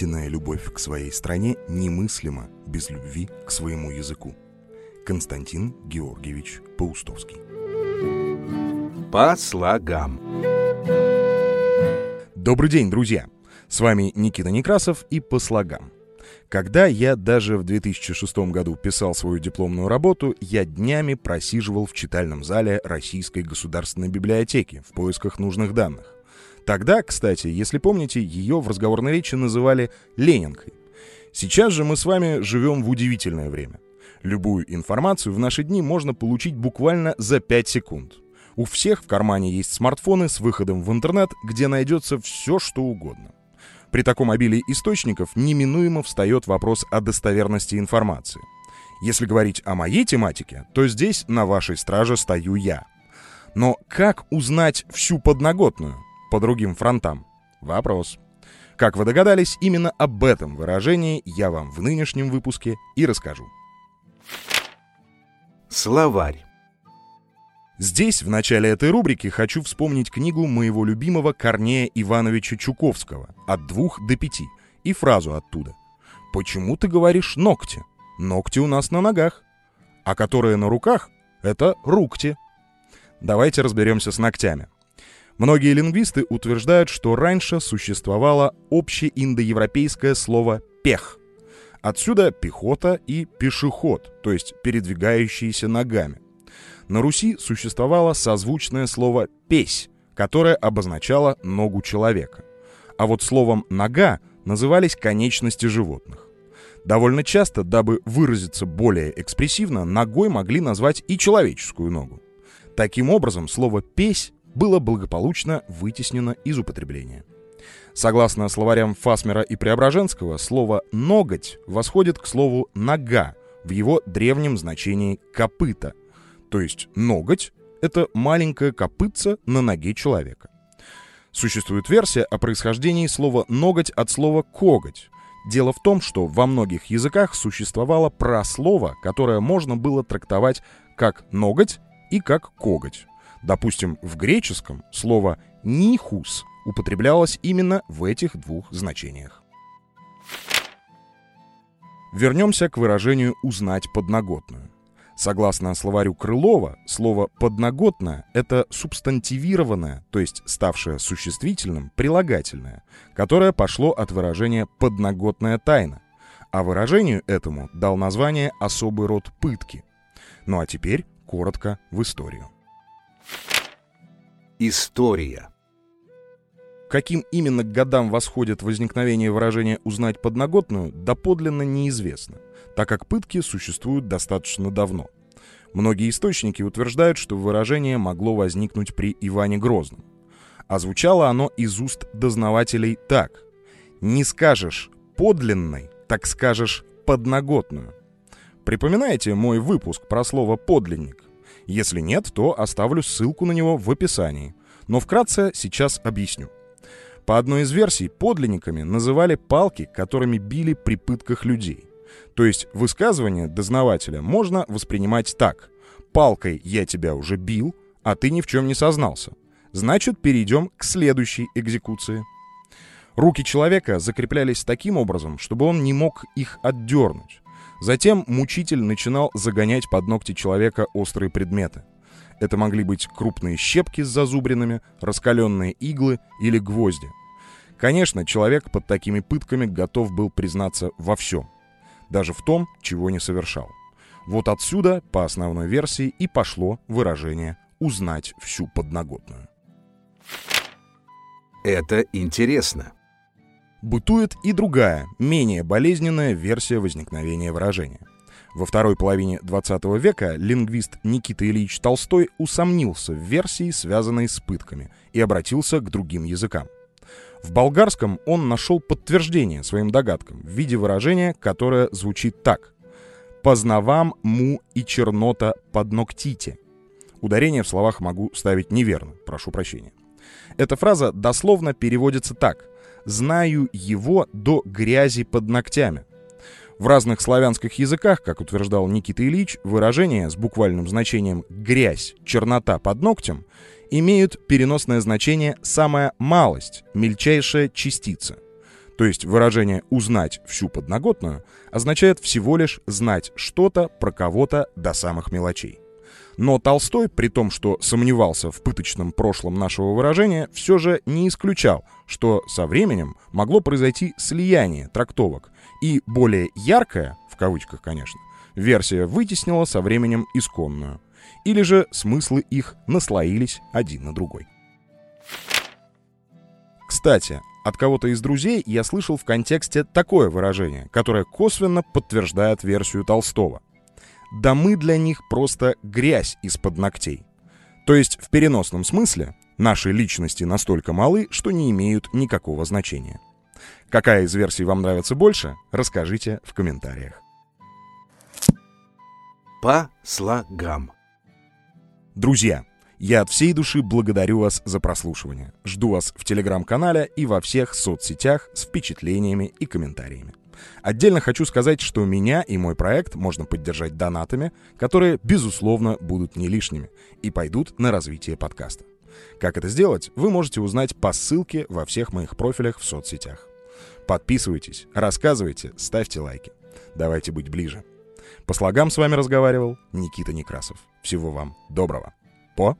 Истинная любовь к своей стране немыслима без любви к своему языку. Константин Георгиевич Паустовский. По слогам. Добрый день, друзья! С вами Никита Некрасов и «По слогам». Когда я даже в 2006 году писал свою дипломную работу, я днями просиживал в читальном зале Российской государственной библиотеки в поисках нужных данных. Тогда, кстати, если помните, ее в разговорной речи называли «Ленинкой». Сейчас же мы с вами живем в удивительное время. Любую информацию в наши дни можно получить буквально за 5 секунд. У всех в кармане есть смартфоны с выходом в интернет, где найдется все, что угодно. При таком обилии источников неминуемо встает вопрос о достоверности информации. Если говорить о моей тематике, то здесь на вашей страже стою я. Но как узнать всю подноготную по другим фронтам? Вопрос. Как вы догадались, именно об этом выражении я вам в нынешнем выпуске и расскажу. Словарь. Здесь, в начале этой рубрики, хочу вспомнить книгу моего любимого Корнея Ивановича Чуковского «От двух до пяти» и фразу оттуда. «Почему ты говоришь ногти? Ногти у нас на ногах. А которые на руках — это рукти». Давайте разберемся с ногтями. Многие лингвисты утверждают, что раньше существовало общеиндоевропейское слово «пех». Отсюда пехота и пешеход, то есть передвигающиеся ногами – на Руси существовало созвучное слово «песь», которое обозначало ногу человека. А вот словом «нога» назывались конечности животных. Довольно часто, дабы выразиться более экспрессивно, ногой могли назвать и человеческую ногу. Таким образом, слово «песь» было благополучно вытеснено из употребления. Согласно словарям Фасмера и Преображенского, слово «ноготь» восходит к слову «нога» в его древнем значении «копыта», то есть ноготь — это маленькая копытца на ноге человека. Существует версия о происхождении слова «ноготь» от слова «коготь». Дело в том, что во многих языках существовало прослово, которое можно было трактовать как «ноготь» и как «коготь». Допустим, в греческом слово «нихус» употреблялось именно в этих двух значениях. Вернемся к выражению «узнать подноготную». Согласно словарю Крылова, слово «подноготное» — это субстантивированное, то есть ставшее существительным, прилагательное, которое пошло от выражения «подноготная тайна», а выражению этому дал название особый род пытки. Ну а теперь коротко в историю. История. Каким именно годам восходит возникновение выражения «узнать подноготную» доподлинно неизвестно — так как пытки существуют достаточно давно. Многие источники утверждают, что выражение могло возникнуть при Иване Грозном. А звучало оно из уст дознавателей так. «Не скажешь подлинной, так скажешь подноготную». Припоминаете мой выпуск про слово «подлинник»? Если нет, то оставлю ссылку на него в описании. Но вкратце сейчас объясню. По одной из версий, подлинниками называли палки, которыми били при пытках людей. То есть высказывание дознавателя можно воспринимать так. «Палкой я тебя уже бил, а ты ни в чем не сознался. Значит, перейдем к следующей экзекуции». Руки человека закреплялись таким образом, чтобы он не мог их отдернуть. Затем мучитель начинал загонять под ногти человека острые предметы. Это могли быть крупные щепки с зазубринами, раскаленные иглы или гвозди. Конечно, человек под такими пытками готов был признаться во всем даже в том, чего не совершал. Вот отсюда, по основной версии, и пошло выражение «узнать всю подноготную». Это интересно. Бытует и другая, менее болезненная версия возникновения выражения. Во второй половине 20 века лингвист Никита Ильич Толстой усомнился в версии, связанной с пытками, и обратился к другим языкам. В болгарском он нашел подтверждение своим догадкам в виде выражения, которое звучит так. «Познавам му и чернота подногтите». Ударение в словах могу ставить неверно, прошу прощения. Эта фраза дословно переводится так. «Знаю его до грязи под ногтями». В разных славянских языках, как утверждал Никита Ильич, выражение с буквальным значением «грязь», «чернота под ногтем» имеют переносное значение «самая малость», «мельчайшая частица». то есть выражение «узнать всю подноготную», означает всего лишь знать что-то про кого-то до самых мелочей. Но Толстой, при том, что сомневался в пыточном прошлом нашего выражения, все же не исключал, что со временем могло произойти слияние трактовок, и более яркая, в кавычках, конечно, версия вытеснила со временем исконную. Или же смыслы их наслоились один на другой. Кстати, от кого-то из друзей я слышал в контексте такое выражение, которое косвенно подтверждает версию Толстого. Да мы для них просто грязь из-под ногтей. То есть в переносном смысле наши личности настолько малы, что не имеют никакого значения. Какая из версий вам нравится больше, расскажите в комментариях. По слогам. Друзья, я от всей души благодарю вас за прослушивание. Жду вас в телеграм-канале и во всех соцсетях с впечатлениями и комментариями. Отдельно хочу сказать, что меня и мой проект можно поддержать донатами, которые, безусловно, будут не лишними и пойдут на развитие подкаста. Как это сделать, вы можете узнать по ссылке во всех моих профилях в соцсетях. Подписывайтесь, рассказывайте, ставьте лайки. Давайте быть ближе. По слогам с вами разговаривал Никита Некрасов. Всего вам доброго. По